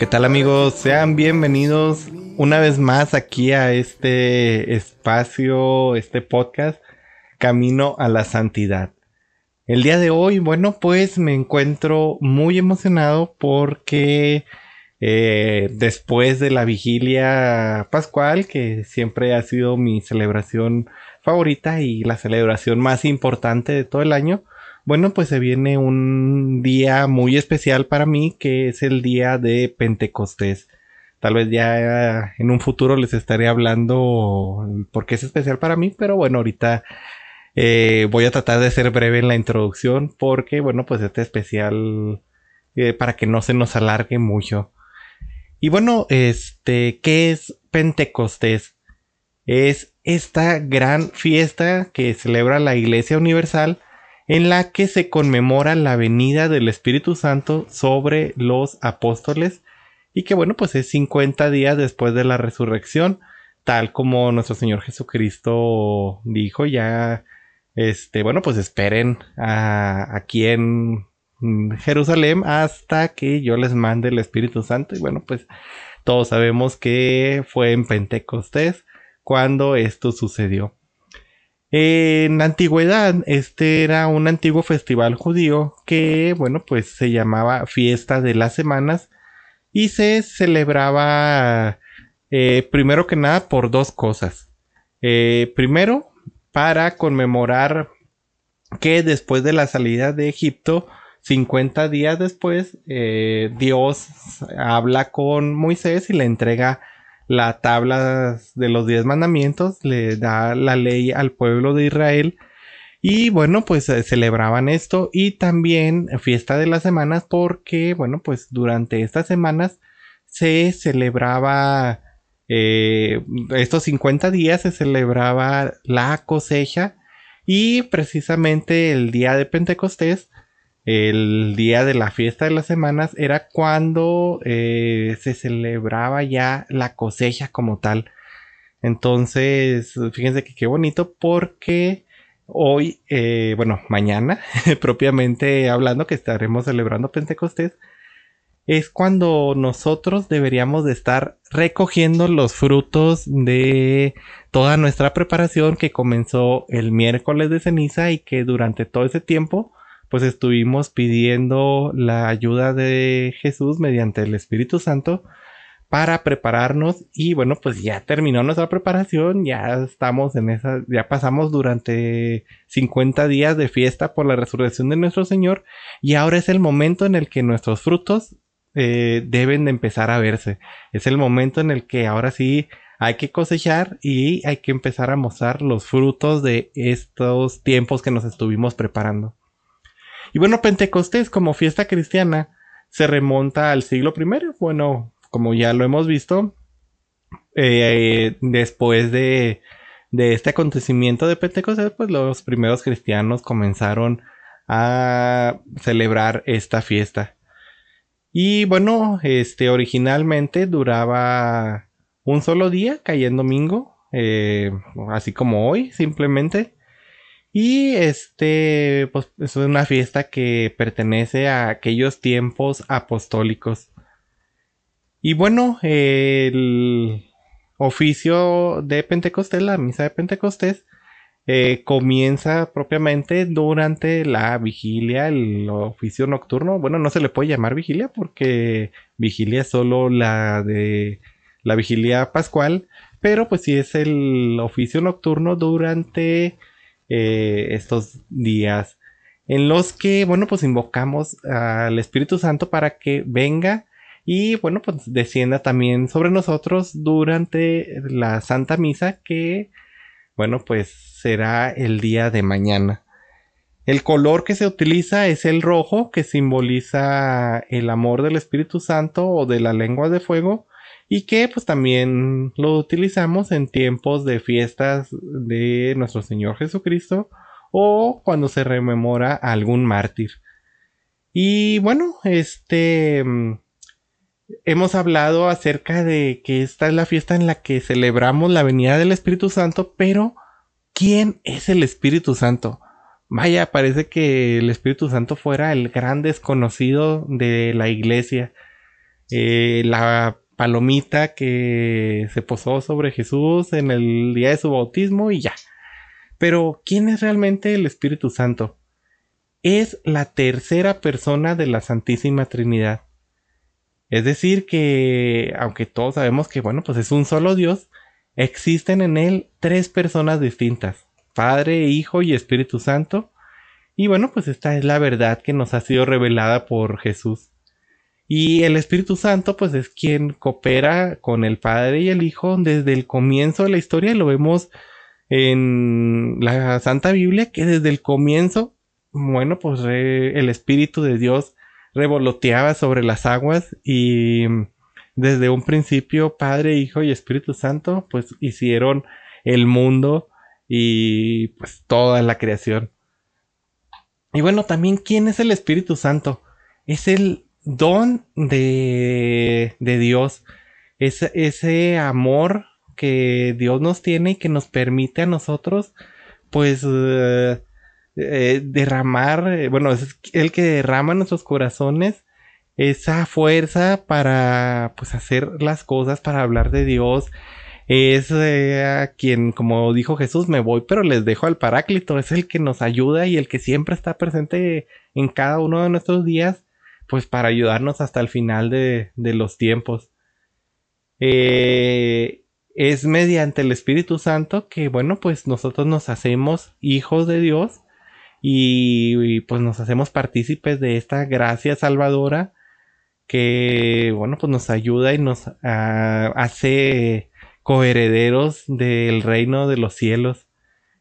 ¿Qué tal amigos? Sean bienvenidos una vez más aquí a este espacio, este podcast, Camino a la Santidad. El día de hoy, bueno, pues me encuentro muy emocionado porque eh, después de la vigilia pascual, que siempre ha sido mi celebración favorita y la celebración más importante de todo el año, bueno, pues se viene un día muy especial para mí, que es el día de Pentecostés. Tal vez ya en un futuro les estaré hablando porque es especial para mí, pero bueno, ahorita eh, voy a tratar de ser breve en la introducción porque, bueno, pues este especial eh, para que no se nos alargue mucho. Y bueno, este, ¿qué es Pentecostés? Es esta gran fiesta que celebra la Iglesia Universal en la que se conmemora la venida del Espíritu Santo sobre los apóstoles y que bueno, pues es 50 días después de la resurrección, tal como nuestro Señor Jesucristo dijo ya, este, bueno, pues esperen aquí en Jerusalén hasta que yo les mande el Espíritu Santo y bueno, pues todos sabemos que fue en Pentecostés cuando esto sucedió. En la antigüedad, este era un antiguo festival judío que, bueno, pues se llamaba Fiesta de las Semanas y se celebraba eh, primero que nada por dos cosas. Eh, primero, para conmemorar que después de la salida de Egipto, 50 días después, eh, Dios habla con Moisés y le entrega la tabla de los diez mandamientos, le da la ley al pueblo de Israel. Y bueno, pues eh, celebraban esto y también fiesta de las semanas porque, bueno, pues durante estas semanas se celebraba, eh, estos 50 días se celebraba la cosecha y precisamente el día de Pentecostés el día de la fiesta de las semanas era cuando eh, se celebraba ya la cosecha como tal. Entonces, fíjense que qué bonito porque hoy, eh, bueno, mañana, propiamente hablando que estaremos celebrando Pentecostés, es cuando nosotros deberíamos de estar recogiendo los frutos de toda nuestra preparación que comenzó el miércoles de ceniza y que durante todo ese tiempo pues estuvimos pidiendo la ayuda de Jesús mediante el Espíritu Santo para prepararnos y bueno, pues ya terminó nuestra preparación, ya estamos en esa, ya pasamos durante 50 días de fiesta por la resurrección de nuestro Señor y ahora es el momento en el que nuestros frutos eh, deben de empezar a verse. Es el momento en el que ahora sí hay que cosechar y hay que empezar a mostrar los frutos de estos tiempos que nos estuvimos preparando. Y bueno, Pentecostés como fiesta cristiana se remonta al siglo I. Bueno, como ya lo hemos visto, eh, después de, este acontecimiento de Pentecostés, pues los primeros cristianos comenzaron a celebrar esta fiesta. Y bueno, este originalmente duraba un solo día, caía en domingo, eh, así como hoy, simplemente. Y este, pues es una fiesta que pertenece a aquellos tiempos apostólicos. Y bueno, el oficio de Pentecostés, la misa de Pentecostés, eh, comienza propiamente durante la vigilia, el oficio nocturno. Bueno, no se le puede llamar vigilia porque vigilia es solo la de la vigilia pascual, pero pues sí es el oficio nocturno durante eh, estos días en los que, bueno, pues invocamos al Espíritu Santo para que venga y, bueno, pues descienda también sobre nosotros durante la Santa Misa que, bueno, pues será el día de mañana. El color que se utiliza es el rojo, que simboliza el amor del Espíritu Santo o de la lengua de fuego. Y que pues también lo utilizamos en tiempos de fiestas de nuestro Señor Jesucristo o cuando se rememora a algún mártir. Y bueno, este mm, hemos hablado acerca de que esta es la fiesta en la que celebramos la venida del Espíritu Santo, pero ¿quién es el Espíritu Santo? Vaya, parece que el Espíritu Santo fuera el gran desconocido de la iglesia. Eh, la palomita que se posó sobre Jesús en el día de su bautismo y ya. Pero, ¿quién es realmente el Espíritu Santo? Es la tercera persona de la Santísima Trinidad. Es decir, que aunque todos sabemos que, bueno, pues es un solo Dios, existen en él tres personas distintas, Padre, Hijo y Espíritu Santo. Y bueno, pues esta es la verdad que nos ha sido revelada por Jesús. Y el Espíritu Santo, pues es quien coopera con el Padre y el Hijo desde el comienzo de la historia. Lo vemos en la Santa Biblia, que desde el comienzo, bueno, pues el Espíritu de Dios revoloteaba sobre las aguas y desde un principio Padre, Hijo y Espíritu Santo pues hicieron el mundo y pues toda la creación. Y bueno, también ¿quién es el Espíritu Santo? Es el don de, de Dios, es ese amor que Dios nos tiene y que nos permite a nosotros pues eh, eh, derramar, eh, bueno, es el que derrama en nuestros corazones esa fuerza para pues hacer las cosas, para hablar de Dios. Es a quien, como dijo Jesús, me voy, pero les dejo al Paráclito. Es el que nos ayuda y el que siempre está presente en cada uno de nuestros días, pues para ayudarnos hasta el final de, los tiempos. es mediante el Espíritu Santo que, bueno, pues nosotros nos hacemos hijos de Dios y, pues nos hacemos partícipes de esta gracia salvadora que bueno pues nos ayuda y nos ah, hace coherederos del reino de los cielos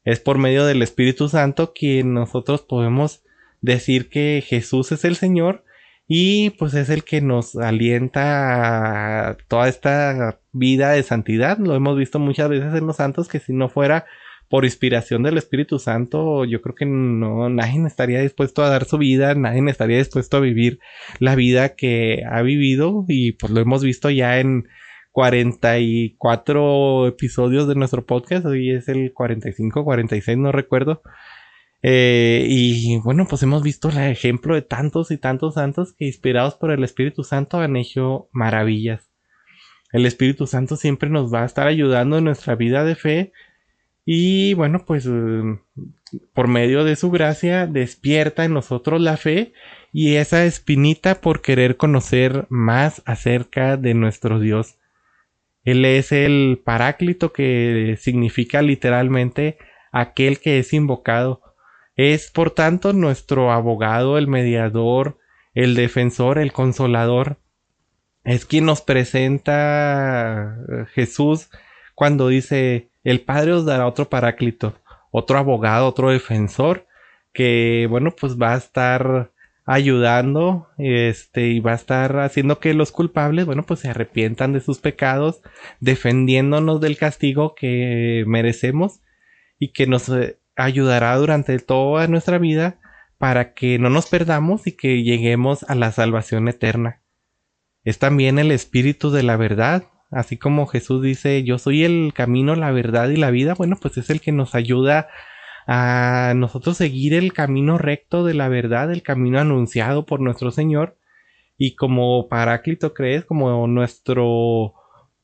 es por medio del Espíritu Santo que nosotros podemos decir que Jesús es el Señor y pues es el que nos alienta a toda esta vida de santidad. Lo hemos visto muchas veces en los santos que si no fuera por inspiración del Espíritu Santo, yo creo que no, nadie estaría dispuesto a dar su vida, nadie estaría dispuesto a vivir la vida que ha vivido y pues lo hemos visto ya en 44 episodios de nuestro podcast, hoy es el 45, 46, no recuerdo. Eh, y bueno, pues hemos visto el ejemplo de tantos y tantos santos que inspirados por el Espíritu Santo han hecho maravillas. El Espíritu Santo siempre nos va a estar ayudando en nuestra vida de fe y bueno, pues eh, por medio de su gracia despierta en nosotros la fe y esa espinita por querer conocer más acerca de nuestro Dios. Él es el paráclito que significa literalmente aquel que es invocado. Es por tanto nuestro abogado, el mediador, el defensor, el consolador. Es quien nos presenta eh, Jesús cuando dice el Padre os dará otro paráclito, otro abogado, otro defensor, que bueno, pues va a estar ayudando este y va a estar haciendo que los culpables bueno pues se arrepientan de sus pecados defendiéndonos del castigo que merecemos y que nos eh, ayudará durante toda nuestra vida para que no nos perdamos y que lleguemos a la salvación eterna es también el espíritu de la verdad Así como Jesús dice, yo soy el camino, la verdad y la vida, bueno, pues es el que nos ayuda a nosotros seguir el camino recto de la verdad, el camino anunciado por nuestro Señor. Y como Paráclito crees, como nuestro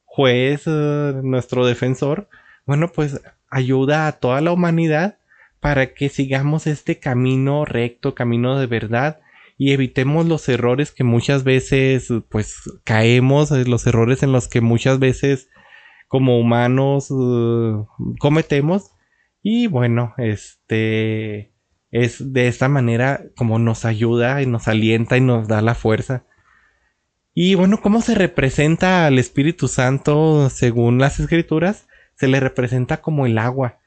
juez, eh, nuestro defensor, bueno, pues ayuda a toda la humanidad para que sigamos este camino recto, camino de verdad, y evitemos los errores que muchas veces pues caemos, eh, los errores en los que muchas veces como humanos eh, cometemos y bueno, este es de esta manera como nos ayuda y nos alienta y nos da la fuerza. Y bueno, ¿cómo se representa al Espíritu Santo según las escrituras? Se le representa como el agua.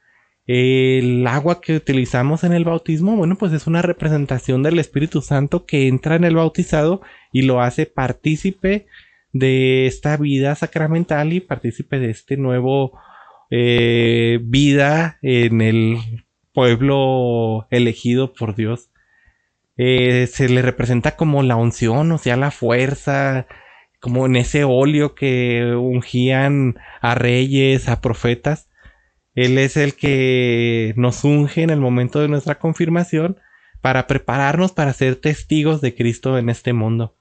El agua que utilizamos en el bautismo, bueno, pues es una representación del Espíritu Santo que entra en el bautizado y lo hace partícipe de esta vida sacramental y partícipe de este nuevo eh, vida en el pueblo elegido por Dios. Eh, se le representa como la unción, o sea, la fuerza, como en ese óleo que ungían a reyes, a profetas. Él es el que nos unge en el momento de nuestra confirmación para prepararnos para ser testigos de Cristo en este mundo.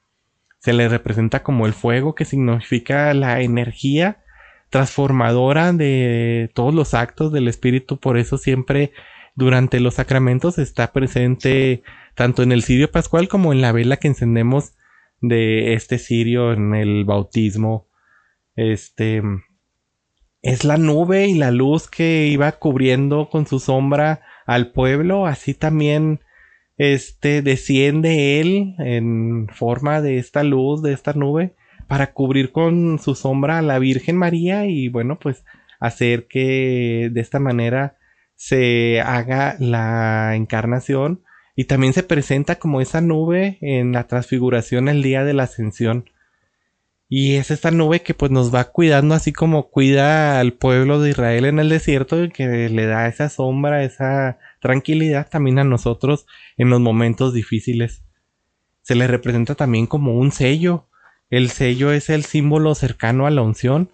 Se le representa como el fuego que significa la energía transformadora de todos los actos del Espíritu. Por eso siempre durante los sacramentos está presente tanto en el cirio pascual como en la vela que encendemos de este cirio en el bautismo. Este es la nube y la luz que iba cubriendo con su sombra al pueblo, así también este desciende él en forma de esta luz, de esta nube, para cubrir con su sombra a la Virgen María y bueno, pues hacer que de esta manera se haga la encarnación y también se presenta como esa nube en la transfiguración el día de la ascensión. Y es esta nube que pues nos va cuidando así como cuida al pueblo de Israel en el desierto y que le da esa sombra, esa tranquilidad también a nosotros en los momentos difíciles. Se le representa también como un sello. El sello es el símbolo cercano a la unción.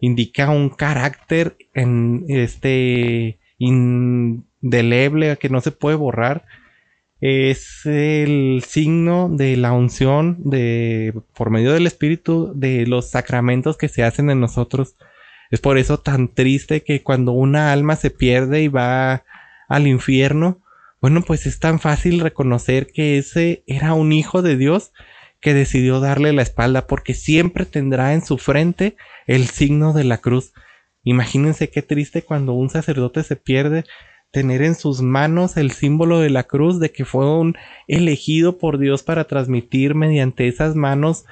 Indica un carácter en este indeleble que no se puede borrar es el signo de la unción de por medio del espíritu de los sacramentos que se hacen en nosotros. Es por eso tan triste que cuando una alma se pierde y va al infierno, bueno, pues es tan fácil reconocer que ese era un hijo de Dios que decidió darle la espalda porque siempre tendrá en su frente el signo de la cruz. Imagínense qué triste cuando un sacerdote se pierde tener en sus manos el símbolo de la cruz, de que fue un elegido por Dios para transmitir mediante esas manos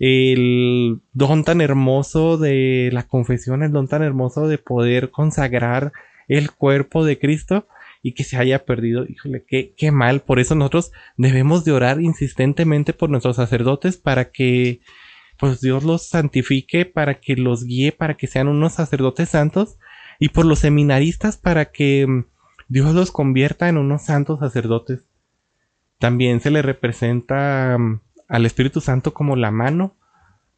el don tan hermoso de la confesión, el don tan hermoso de poder consagrar el cuerpo de Cristo y que se haya perdido. Híjole, qué, qué mal. Por eso nosotros debemos de orar insistentemente por nuestros sacerdotes para que pues Dios los santifique, para que los guíe, para que sean unos sacerdotes santos y por los seminaristas para que Dios los convierta en unos santos sacerdotes. También se le representa mm, al Espíritu Santo como la mano.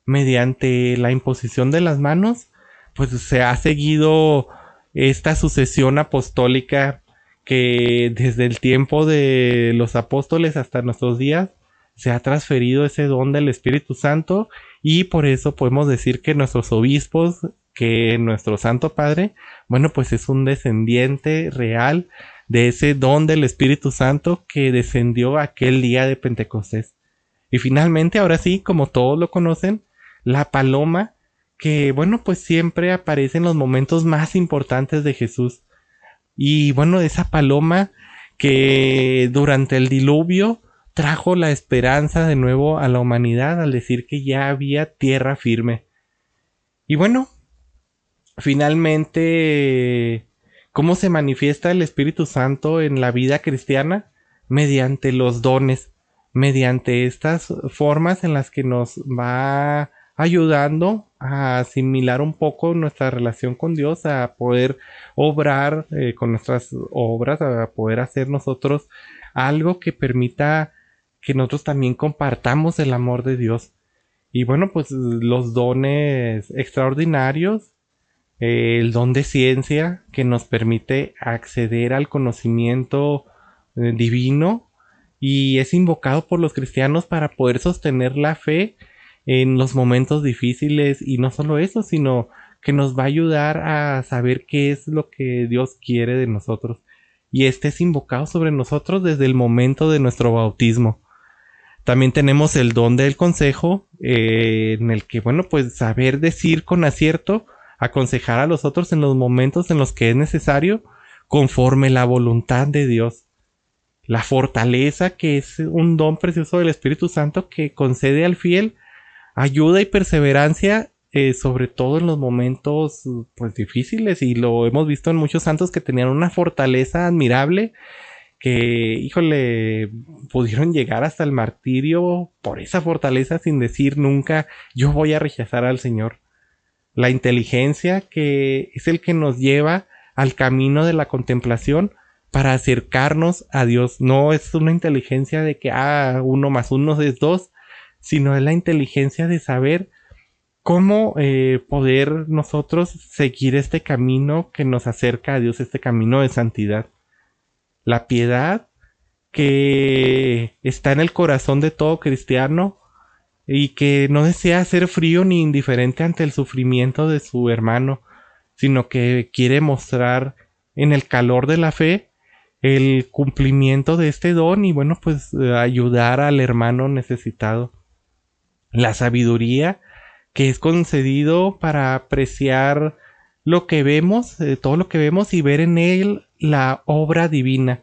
Mediante la imposición de las manos, pues se ha seguido esta sucesión apostólica que desde el tiempo de los apóstoles hasta nuestros días se ha transferido ese don del Espíritu Santo y por eso podemos decir que nuestros obispos que nuestro Santo Padre, bueno, pues es un descendiente real de ese don del Espíritu Santo que descendió aquel día de Pentecostés. Y finalmente, ahora sí, como todos lo conocen, la paloma que, bueno, pues siempre aparece en los momentos más importantes de Jesús. Y bueno, esa paloma que durante el diluvio trajo la esperanza de nuevo a la humanidad al decir que ya había tierra firme. Y bueno, finalmente, ¿cómo se manifiesta el Espíritu Santo en la vida cristiana? Mediante los dones, mediante estas formas en las que nos va ayudando a asimilar un poco nuestra relación con Dios, a poder obrar eh, con nuestras obras, a poder hacer nosotros algo que permita que nosotros también compartamos el amor de Dios. Y bueno, pues los dones extraordinarios el don de ciencia que nos permite acceder al conocimiento eh, divino y es invocado por los cristianos para poder sostener la fe en los momentos difíciles y no solo eso, sino que nos va a ayudar a saber qué es lo que Dios quiere de nosotros. Y este es invocado sobre nosotros desde el momento de nuestro bautismo. También tenemos el don del consejo, eh, en el que, bueno, pues saber decir con acierto aconsejar a los otros en los momentos en los que es necesario, conforme la voluntad de Dios. La fortaleza que es un don precioso del Espíritu Santo que concede al fiel ayuda y perseverancia eh, sobre todo en los momentos pues difíciles y lo hemos visto en muchos santos que tenían una fortaleza admirable que, híjole, pudieron llegar hasta el martirio por esa fortaleza sin decir nunca yo voy a rechazar al Señor. La inteligencia que es el que nos lleva al camino de la contemplación para acercarnos a Dios. No es una inteligencia de que, ah, uno más uno es dos, sino es la inteligencia de saber cómo eh, poder nosotros seguir este camino que nos acerca a Dios, este camino de santidad. La piedad que está en el corazón de todo cristiano y que no desea ser frío ni indiferente ante el sufrimiento de su hermano, sino que quiere mostrar en el calor de la fe el cumplimiento de este don y bueno, pues ayudar al hermano necesitado. La sabiduría que es concedido para apreciar lo que vemos, eh, todo lo que vemos y ver en él la obra divina.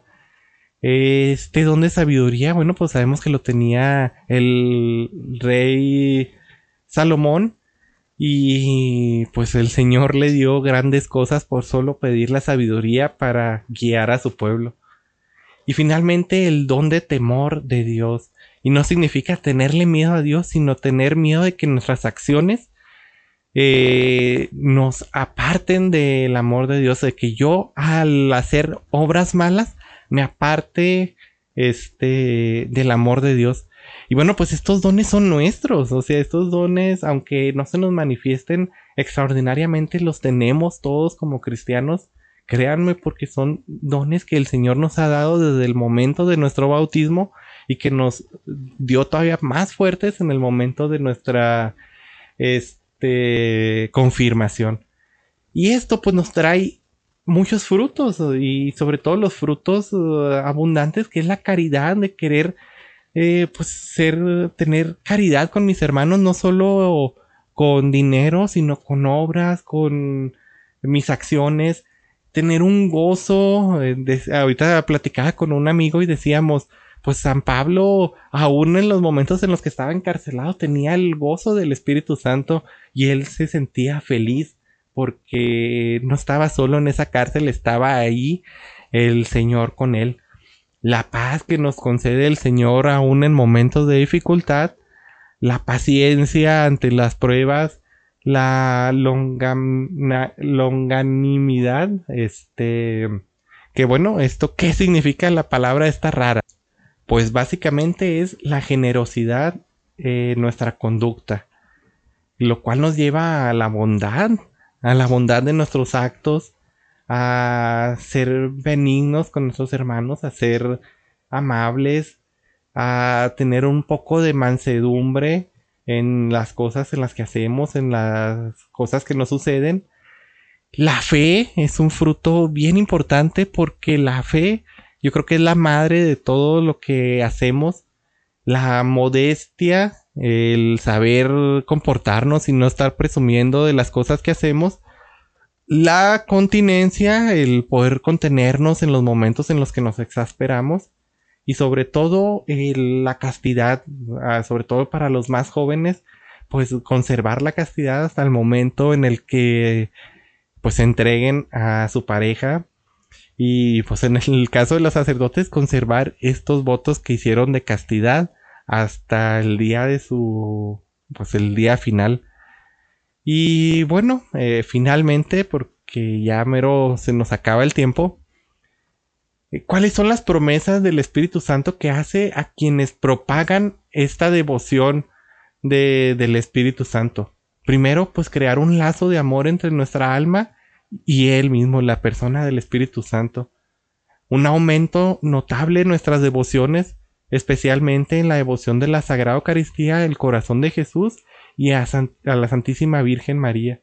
Este don de sabiduría, bueno, pues sabemos que lo tenía el rey Salomón y pues el Señor le dio grandes cosas por solo pedir la sabiduría para guiar a su pueblo. Y finalmente el don de temor de Dios. Y no significa tenerle miedo a Dios, sino tener miedo de que nuestras acciones eh, nos aparten del amor de Dios, de que yo al hacer obras malas me aparte este del amor de Dios. Y bueno, pues estos dones son nuestros, o sea, estos dones, aunque no se nos manifiesten extraordinariamente, los tenemos todos como cristianos. Créanme porque son dones que el Señor nos ha dado desde el momento de nuestro bautismo y que nos dio todavía más fuertes en el momento de nuestra este, confirmación. Y esto pues nos trae muchos frutos y sobre todo los frutos uh, abundantes que es la caridad de querer eh, pues ser tener caridad con mis hermanos no solo con dinero sino con obras con mis acciones. Tener un gozo eh, ahorita platicaba con un amigo y decíamos pues San Pablo, aún en los momentos en los que estaba encarcelado, tenía el gozo del Espíritu Santo y él se sentía feliz porque no estaba solo en esa cárcel, estaba ahí el Señor con él. La paz que nos concede el Señor aún en momentos de dificultad, la paciencia ante las pruebas, la longanimidad, este, que bueno, esto, ¿qué significa la palabra esta rara? Pues básicamente es la generosidad en nuestra conducta, lo cual nos lleva a la bondad, a la bondad de nuestros actos, a ser benignos con nuestros hermanos, a ser amables, a tener un poco de mansedumbre en las cosas en las que hacemos, en las cosas que nos suceden. La fe es un fruto bien importante porque la fe yo creo que es la madre de todo lo que hacemos. La modestia, el saber comportarnos y no estar presumiendo de las cosas que hacemos. La continencia, el poder contenernos en los momentos en los que nos exasperamos. Y sobre todo la castidad, ah, sobre todo para los más jóvenes, pues conservar la castidad hasta el momento en el que pues se entreguen a su pareja y pues en el caso de los sacerdotes, conservar estos votos que hicieron de castidad hasta el día de su, pues el día final. Y bueno, eh, finalmente, porque ya mero se nos acaba el tiempo, eh, ¿cuáles son las promesas del Espíritu Santo que hace a quienes propagan esta devoción de, del Espíritu Santo? Primero, pues crear un lazo de amor entre nuestra alma y Él mismo, la persona del Espíritu Santo. Un aumento notable en nuestras devociones, especialmente en la devoción de la Sagrada Eucaristía, el corazón de Jesús y a, la Santísima Virgen María.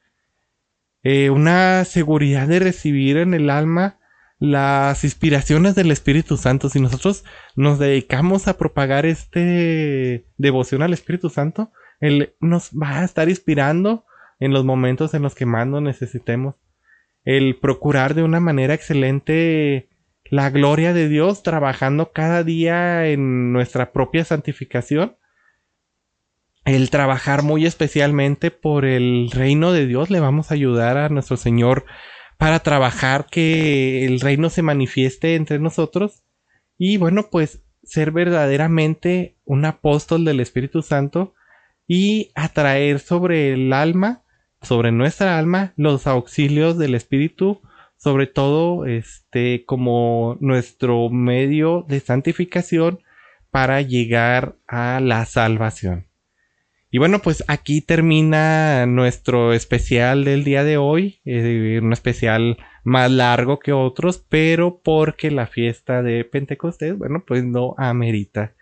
Eh, una seguridad de recibir en el alma las inspiraciones del Espíritu Santo. Si nosotros nos dedicamos a propagar este devoción al Espíritu Santo, Él nos va a estar inspirando en los momentos en los que más nos necesitemos el procurar de una manera excelente la gloria de Dios, trabajando cada día en nuestra propia santificación. El trabajar muy especialmente por el reino de Dios, le vamos a ayudar a nuestro Señor para trabajar que el reino se manifieste entre nosotros y bueno, pues ser verdaderamente un apóstol del Espíritu Santo y atraer sobre el alma, sobre nuestra alma, los auxilios del Espíritu, sobre todo este como nuestro medio de santificación para llegar a la salvación. Y bueno, pues aquí termina nuestro especial del día de hoy, eh, un especial más largo que otros, pero porque la fiesta de Pentecostés, bueno, pues no amerita.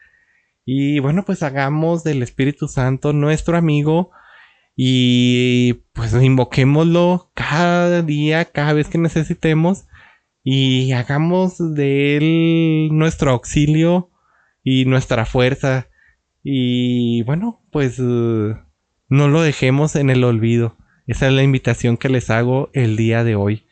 Y bueno, pues hagamos del Espíritu Santo nuestro amigo y pues invoquémoslo cada día, cada vez que necesitemos y hagamos de él nuestro auxilio y nuestra fuerza. Y bueno, pues no lo dejemos en el olvido. Esa es la invitación que les hago el día de hoy.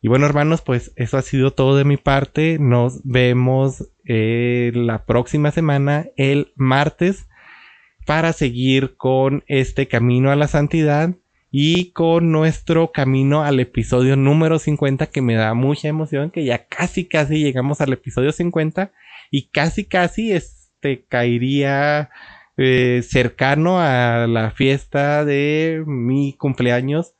Y bueno, hermanos, pues eso ha sido todo de mi parte. Nos vemos eh, la próxima semana, el martes, para seguir con este camino a la santidad y con nuestro camino al episodio número 50 que me da mucha emoción que ya casi casi llegamos al episodio 50 y casi casi este caería eh, cercano a la fiesta de mi cumpleaños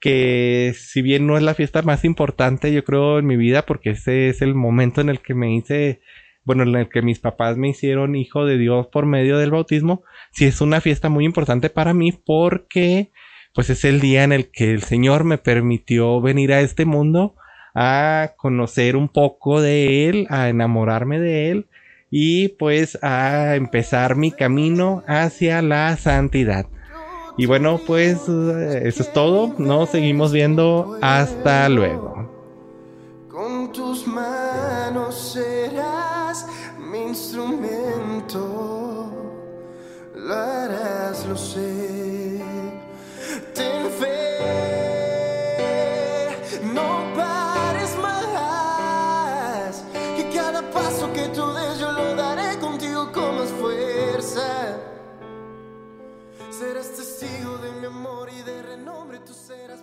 que si bien no es la fiesta más importante yo creo en mi vida porque ese es el momento en el que me hice bueno en el que mis papás me hicieron hijo de Dios por medio del bautismo sí es una fiesta muy importante para mí porque pues es el día en el que el Señor me permitió venir a este mundo a conocer un poco de Él, a enamorarme de Él y pues a empezar mi camino hacia la santidad. Y bueno, pues eso es todo. Nos seguimos viendo. Hasta luego. Con tus manos serás mi instrumento, lo harás, lo sé. Ten fe, no pares más, que cada paso que tú des yo lo daré contigo con más fuerza. Serás testigo de mi amor y de renombre, tú serás